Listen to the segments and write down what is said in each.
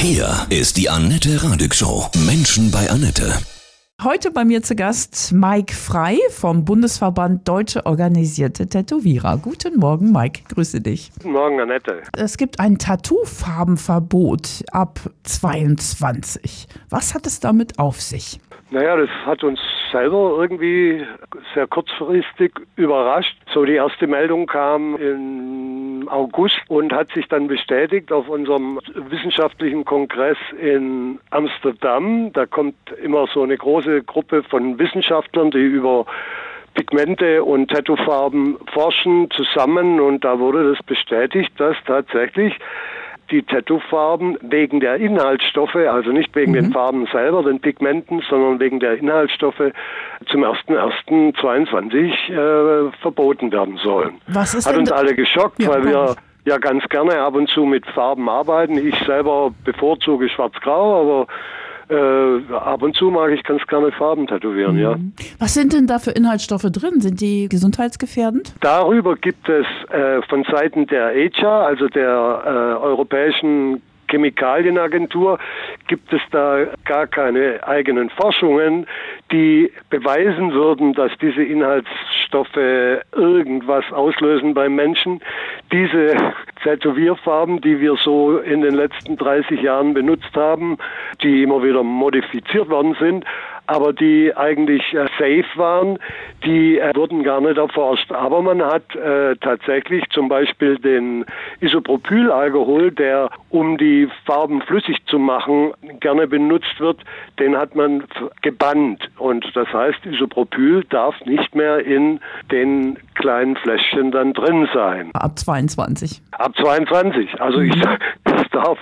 Hier ist die Annette Radig Show. Menschen bei Annette. Heute bei mir zu Gast Mike Frei vom Bundesverband Deutsche Organisierte Tätowierer. Guten Morgen, Mike. Grüße dich. Guten Morgen, Annette. Es gibt ein Tattoofarbenverbot ab 22. Was hat es damit auf sich? Naja, das hat uns selber irgendwie sehr kurzfristig überrascht. So die erste Meldung kam August und hat sich dann bestätigt auf unserem wissenschaftlichen Kongress in Amsterdam. Da kommt immer so eine große Gruppe von Wissenschaftlern, die über Pigmente und Tattoofarben forschen zusammen und da wurde das bestätigt, dass tatsächlich die Tattoofarben wegen der Inhaltsstoffe, also nicht wegen mhm. den Farben selber, den Pigmenten, sondern wegen der Inhaltsstoffe zum 1.1.22 äh, verboten werden sollen. Was ist Hat uns alle geschockt, ja, weil wir ja ganz gerne ab und zu mit Farben arbeiten. Ich selber bevorzuge schwarz-grau, aber äh, ab und zu mag ich ganz gerne Farben tätowieren, mhm. ja. Was sind denn da für Inhaltsstoffe drin? Sind die gesundheitsgefährdend? Darüber gibt es äh, von Seiten der ECHA, also der äh, Europäischen Chemikalienagentur gibt es da gar keine eigenen Forschungen, die beweisen würden, dass diese Inhaltsstoffe irgendwas auslösen beim Menschen. Diese Tätowierfarben, die wir so in den letzten 30 Jahren benutzt haben, die immer wieder modifiziert worden sind, aber die eigentlich äh, safe waren, die äh, wurden gar nicht erforscht. Aber man hat äh, tatsächlich zum Beispiel den Isopropylalkohol, der um die Farben flüssig zu machen gerne benutzt wird, den hat man gebannt. Und das heißt, Isopropyl darf nicht mehr in den kleinen Fläschchen dann drin sein. Ab 22. Ab 22. Also ich, ich darf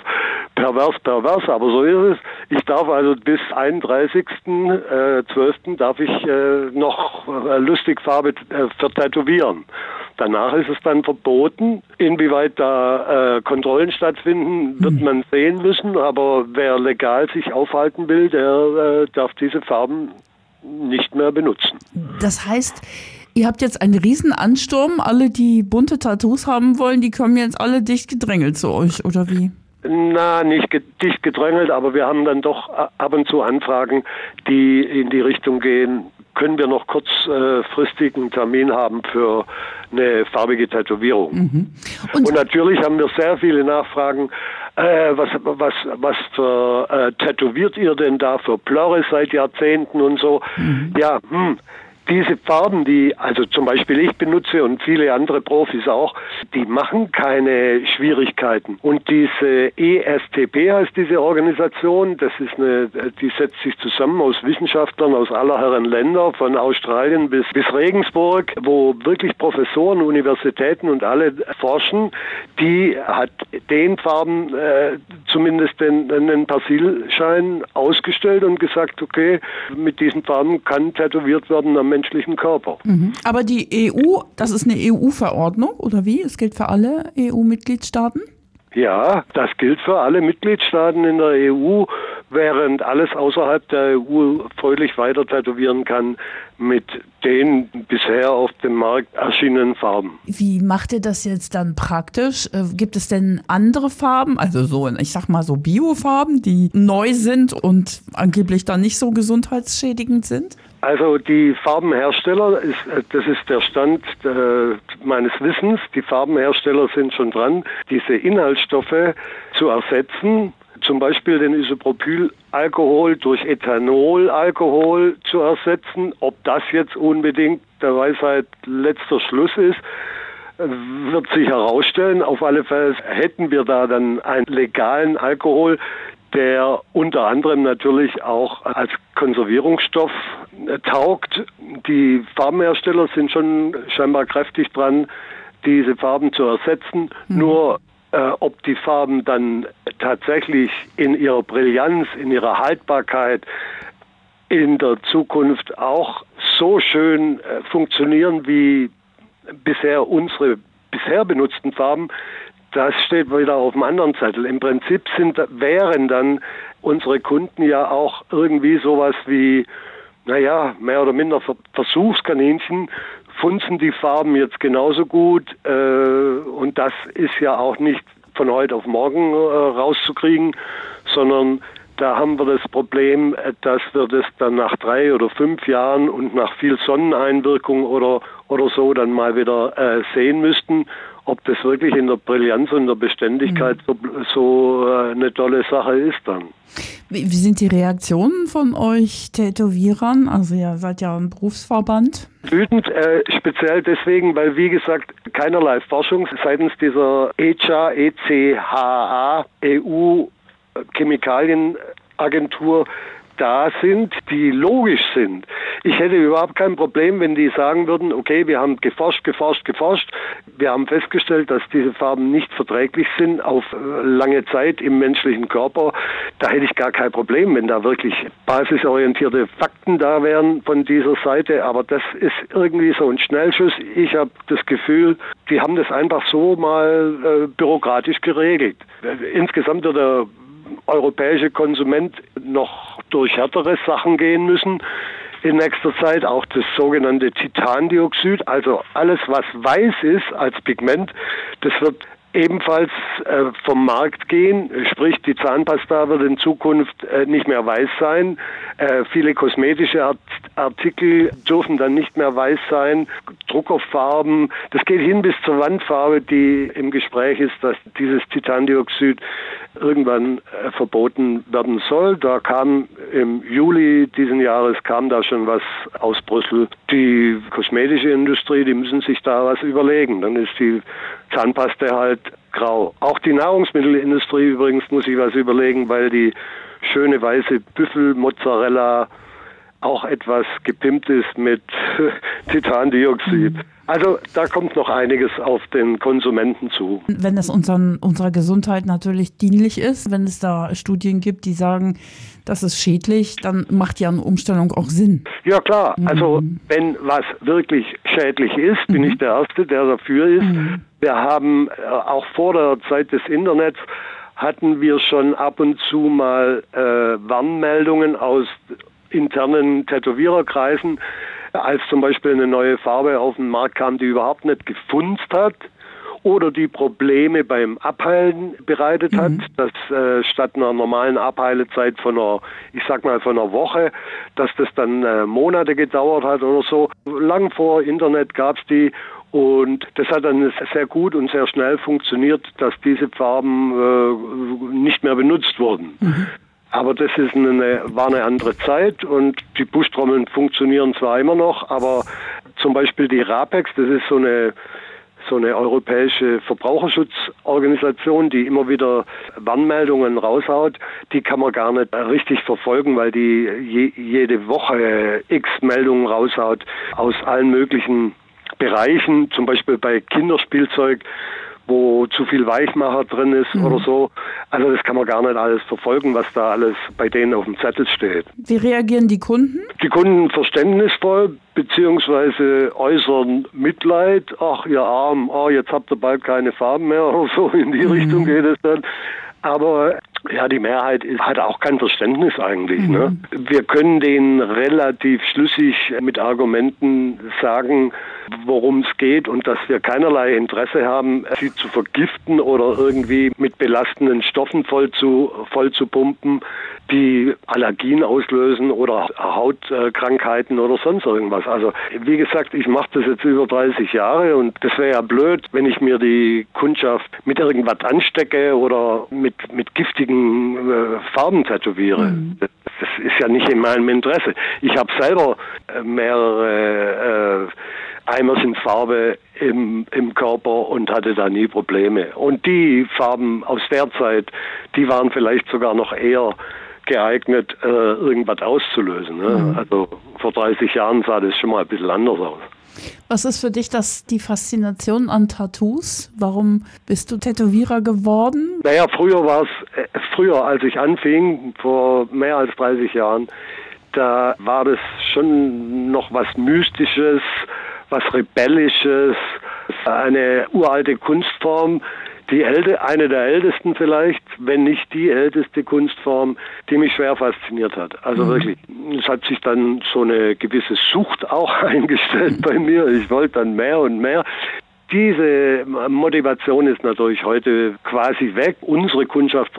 pervers, pervers, aber so ist es. Ich darf also bis 31.12. Äh, darf ich äh, noch äh, lustig Farbe vertätowieren. Danach ist es dann verboten. Inwieweit da äh, Kontrollen stattfinden, wird hm. man sehen müssen. Aber wer legal sich aufhalten will, der äh, darf diese Farben nicht mehr benutzen. Das heißt, Ihr habt jetzt einen riesen Ansturm. Alle, die bunte Tattoos haben wollen, die kommen jetzt alle dicht gedrängelt zu euch, oder wie? Na, nicht dicht gedrängelt, aber wir haben dann doch ab und zu Anfragen, die in die Richtung gehen, können wir noch kurzfristig einen Termin haben für eine farbige Tätowierung. Mhm. Und, und, natürlich haben wir sehr viele Nachfragen. Äh, was, was, was für äh, tätowiert ihr denn da für Plörre seit Jahrzehnten und so? Mhm. Ja, hm, diese Farben, die also zum Beispiel ich benutze und viele andere Profis auch, die machen keine Schwierigkeiten. Und diese ESTP heißt diese Organisation, das ist eine, die setzt sich zusammen aus Wissenschaftlern aus aller Herren Länder, von Australien bis, bis Regensburg, wo wirklich Professoren, Universitäten und alle forschen. Die hat den Farben äh, zumindest den, den Persilschein ausgestellt und gesagt, okay, mit diesen Farben kann tätowiert werden am menschlichen Körper. Mhm. Aber die EU, das ist eine EU-Verordnung oder wie? Es gilt für alle EU-Mitgliedstaaten? Ja, das gilt für alle Mitgliedstaaten in der EU, während alles außerhalb der EU fröhlich weiter tätowieren kann mit den bisher auf dem Markt erschienenen Farben. Wie macht ihr das jetzt dann praktisch? Äh, gibt es denn andere Farben, also so, ich sag mal so Biofarben, die neu sind und angeblich dann nicht so gesundheitsschädigend sind? Also die Farbenhersteller, äh, das ist der Stand äh, meines Wissens, die Farbenhersteller sind schon dran, diese Inhaltsstoffe zu ersetzen, zum Beispiel den Isopropylalkohol durch Ethanolalkohol zu ersetzen. Ob das jetzt unbedingt der Weisheit letzter Schluss ist, wird sich herausstellen. Auf alle Fälle hätten wir da dann einen legalen Alkohol, der unter anderem natürlich auch als Konservierungsstoff taugt. Die Farbenhersteller sind schon scheinbar kräftig dran, diese Farben zu ersetzen. Mhm. Nur äh, ob die Farben dann tatsächlich in ihrer Brillanz, in ihrer Haltbarkeit in der Zukunft auch so schön äh, funktionieren wie bisher unsere bisher benutzten Farben, das steht wieder auf dem anderen Zettel. Im Prinzip sind, wären dann unsere Kunden ja auch irgendwie sowas wie, naja, mehr oder minder Versuchskaninchen, funzen die Farben jetzt genauso gut äh, und das ist ja auch nicht von heute auf morgen äh, rauszukriegen, sondern da haben wir das Problem, äh, dass wir das dann nach drei oder fünf Jahren und nach viel Sonneneinwirkung oder, oder so dann mal wieder äh, sehen müssten, ob das wirklich in der Brillanz und der Beständigkeit mhm. so, so äh, eine tolle Sache ist dann. Wie, wie, sind die Reaktionen von euch Tätowierern? Also ihr seid ja ein Berufsverband. Wütend, äh, speziell deswegen, weil wie gesagt keinerlei Forschung seitens dieser ECHA, ECHA, EU Chemikalienagentur da sind, die logisch sind. Ich hätte überhaupt kein Problem, wenn die sagen würden, okay, wir haben geforscht, geforscht, geforscht. Wir haben festgestellt, dass diese Farben nicht verträglich sind auf äh, lange Zeit im menschlichen Körper. Da hätte ich gar kein Problem, wenn da wirklich basisorientierte Fakten da wären von dieser Seite. Aber das ist irgendwie so ein Schnellschuss. Ich habe das Gefühl, die haben das einfach so mal äh, bürokratisch geregelt. Insgesamt wird der europäische Konsument noch durch härtere Sachen gehen müssen in nächster Zeit, auch das sogenannte Titandioxid, also alles, was weiß ist als Pigment, das wird ebenfalls äh, vom Markt gehen. Sprich, die Zahnpasta wird in Zukunft äh, nicht mehr weiß sein. Äh, viele kosmetische Art Artikel dürfen dann nicht mehr weiß sein. Druckerfarben, das geht hin bis zur Wandfarbe, die im Gespräch ist, dass dieses Titandioxid irgendwann äh, verboten werden soll. Da kam im Juli diesen Jahres kam da schon was aus Brüssel. Die kosmetische Industrie, die müssen sich da was überlegen. Dann ist die Zahnpaste halt grau. Auch die Nahrungsmittelindustrie übrigens muss sich was überlegen, weil die schöne weiße Büffelmozzarella auch etwas gepimpt ist mit Titandioxid. Mhm. Also da kommt noch einiges auf den Konsumenten zu. Wenn es unseren, unserer Gesundheit natürlich dienlich ist, wenn es da Studien gibt, die sagen, das ist schädlich, dann macht ja eine Umstellung auch Sinn. Ja klar, mhm. also wenn was wirklich schädlich ist, bin mhm. ich der Erste, der dafür ist. Mhm. Wir haben äh, auch vor der Zeit des Internets hatten wir schon ab und zu mal äh, Warnmeldungen aus internen Tätowiererkreisen, als zum Beispiel eine neue Farbe auf den Markt kam, die überhaupt nicht gefunzt hat oder die Probleme beim Abheilen bereitet mhm. hat, dass äh, statt einer normalen Abheilezeit von einer, ich sag mal von einer Woche, dass das dann äh, Monate gedauert hat oder so. Lang vor Internet gab's die und das hat dann sehr gut und sehr schnell funktioniert, dass diese Farben äh, nicht mehr benutzt wurden. Mhm. Aber das ist eine, war eine andere Zeit und die Buschtrommeln funktionieren zwar immer noch, aber zum Beispiel die RAPEX, das ist so eine so eine europäische Verbraucherschutzorganisation, die immer wieder Warnmeldungen raushaut, die kann man gar nicht richtig verfolgen, weil die je, jede Woche x Meldungen raushaut aus allen möglichen Bereichen, zum Beispiel bei Kinderspielzeug wo zu viel Weichmacher drin ist mhm. oder so. Also das kann man gar nicht alles verfolgen, was da alles bei denen auf dem Zettel steht. Wie reagieren die Kunden? Die Kunden verständnisvoll beziehungsweise äußern Mitleid. Ach, ihr Arm, oh, jetzt habt ihr bald keine Farben mehr oder so. In die mhm. Richtung geht es dann. Aber ja, die Mehrheit ist, hat auch kein Verständnis eigentlich. Ne? Mhm. Ne? Wir können denen relativ schlüssig mit Argumenten sagen, worum es geht und dass wir keinerlei Interesse haben, sie zu vergiften oder irgendwie mit belastenden Stoffen voll zu, voll zu pumpen, die Allergien auslösen oder Hautkrankheiten oder sonst irgendwas. Also wie gesagt, ich mache das jetzt über 30 Jahre und das wäre ja blöd, wenn ich mir die Kundschaft mit irgendwas anstecke oder mit, mit giftigen äh, Farben tätowiere. Mhm. Das, das ist ja nicht in meinem Interesse. Ich habe selber äh, mehrere äh, Eimer sind Farbe im, im Körper und hatte da nie Probleme. Und die Farben aus der Zeit, die waren vielleicht sogar noch eher geeignet, äh, irgendwas auszulösen. Ne? Mhm. Also vor 30 Jahren sah das schon mal ein bisschen anders aus. Was ist für dich das, die Faszination an Tattoos? Warum bist du Tätowierer geworden? Naja, früher war es, früher als ich anfing, vor mehr als 30 Jahren, da war das schon noch was Mystisches, was Rebellisches, eine uralte Kunstform, die älte, eine der ältesten vielleicht, wenn nicht die älteste Kunstform, die mich schwer fasziniert hat. Also mhm. wirklich, es hat sich dann so eine gewisse Sucht auch eingestellt bei mir. Ich wollte dann mehr und mehr. Diese Motivation ist natürlich heute quasi weg. Unsere Kundschaft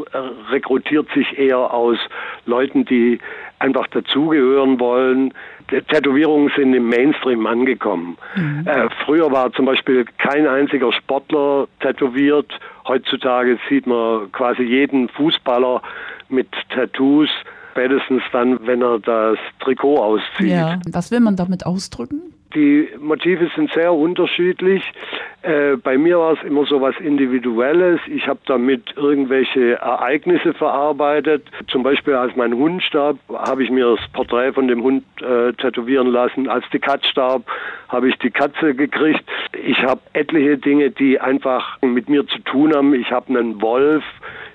rekrutiert sich eher aus Leuten, die einfach dazugehören wollen. Tätowierungen sind im Mainstream angekommen. Mhm. Äh, früher war zum Beispiel kein einziger Sportler tätowiert. Heutzutage sieht man quasi jeden Fußballer mit Tattoos spätestens dann, wenn er das Trikot auszieht. Ja. Was will man damit ausdrücken? Die Motive sind sehr unterschiedlich. Äh, bei mir war es immer so was Individuelles. Ich habe damit irgendwelche Ereignisse verarbeitet. Zum Beispiel, als mein Hund starb, habe ich mir das Porträt von dem Hund äh, tätowieren lassen. Als die Katze starb, habe ich die Katze gekriegt. Ich habe etliche Dinge, die einfach mit mir zu tun haben. Ich habe einen Wolf.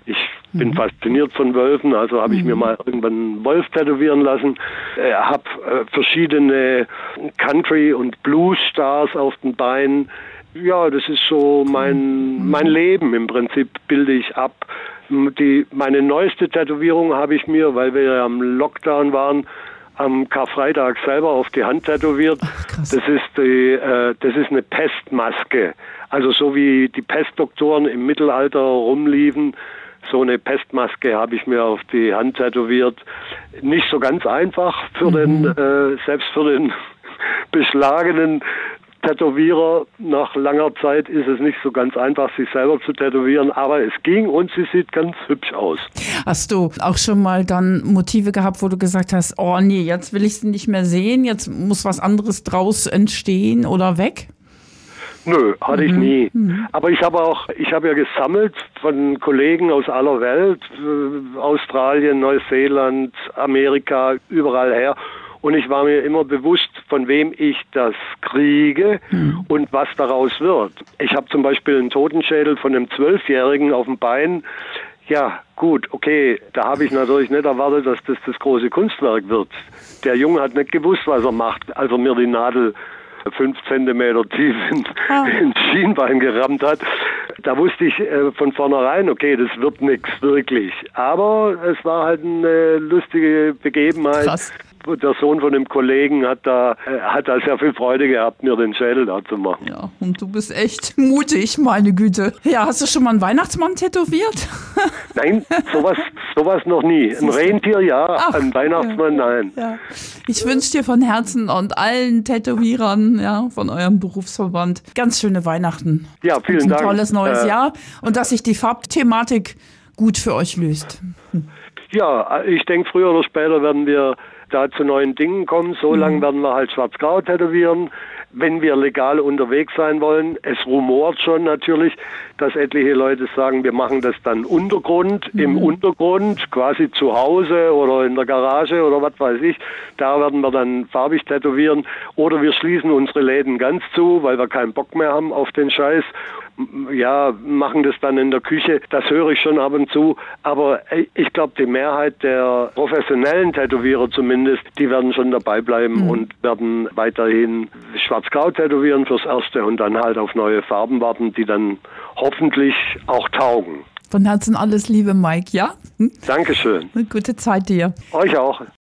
Ich bin mhm. fasziniert von Wölfen, also habe ich mir mhm. mal irgendwann einen Wolf tätowieren lassen. Äh, habe äh, verschiedene Country- und Blues-Stars auf den Beinen. Ja, das ist so mein, mhm. mein Leben im Prinzip, bilde ich ab. Die, meine neueste Tätowierung habe ich mir, weil wir ja am Lockdown waren, am Karfreitag selber auf die Hand tätowiert. Ach, das ist die, äh, das ist eine Pestmaske. Also so wie die Pestdoktoren im Mittelalter rumliefen, so eine Pestmaske habe ich mir auf die Hand tätowiert. Nicht so ganz einfach für mhm. den, äh, selbst für den beschlagenen Tätowierer. Nach langer Zeit ist es nicht so ganz einfach, sich selber zu tätowieren, aber es ging und sie sieht ganz hübsch aus. Hast du auch schon mal dann Motive gehabt, wo du gesagt hast, oh nee, jetzt will ich sie nicht mehr sehen, jetzt muss was anderes draus entstehen oder weg? Nö, hatte mhm. ich nie. Mhm. Aber ich habe auch, ich habe ja gesammelt von Kollegen aus aller Welt, äh, Australien, Neuseeland, Amerika, überall her. Und ich war mir immer bewusst, von wem ich das kriege mhm. und was daraus wird. Ich habe zum Beispiel einen Totenschädel von einem Zwölfjährigen auf dem Bein. Ja, gut, okay, da habe ich natürlich nicht erwartet, dass das das große Kunstwerk wird. Der Junge hat nicht gewusst, was er macht, als er mir die Nadel fünf Zentimeter tief in, ah. ins Schienbein gerammt hat. Da wusste ich äh, von vornherein, okay, das wird nichts wirklich. Aber es war halt eine lustige Begebenheit. Krass der Sohn von dem Kollegen hat da, äh, hat da sehr viel Freude gehabt, mir den Schädel da zu machen. Ja, und du bist echt mutig, meine Güte. Ja, hast du schon mal einen Weihnachtsmann tätowiert? Nein, sowas, sowas noch nie. Ein Rentier ja, Ach, ein Weihnachtsmann ja, nein. Ja. Ich wünsche dir von Herzen und allen Tätowierern ja, von eurem Berufsverband ganz schöne Weihnachten. Ja, vielen Dank. Ein tolles neues äh, Jahr und dass sich die Farbthematik gut für euch löst. Hm. Ja, ich denke, früher oder später werden wir da zu neuen Dingen kommen. So mhm. lange werden wir halt schwarz-grau tätowieren. Wenn wir legal unterwegs sein wollen, es rumort schon natürlich, dass etliche Leute sagen, wir machen das dann Untergrund, mhm. im Untergrund, quasi zu Hause oder in der Garage oder was weiß ich. Da werden wir dann farbig tätowieren. Oder wir schließen unsere Läden ganz zu, weil wir keinen Bock mehr haben auf den Scheiß ja, machen das dann in der Küche. Das höre ich schon ab und zu. Aber ich glaube, die Mehrheit der professionellen Tätowierer zumindest, die werden schon dabei bleiben mhm. und werden weiterhin schwarz-grau tätowieren fürs Erste und dann halt auf neue Farben warten, die dann hoffentlich auch taugen. Von Herzen alles Liebe, Mike, ja? Hm? Dankeschön. Eine gute Zeit dir. Euch auch.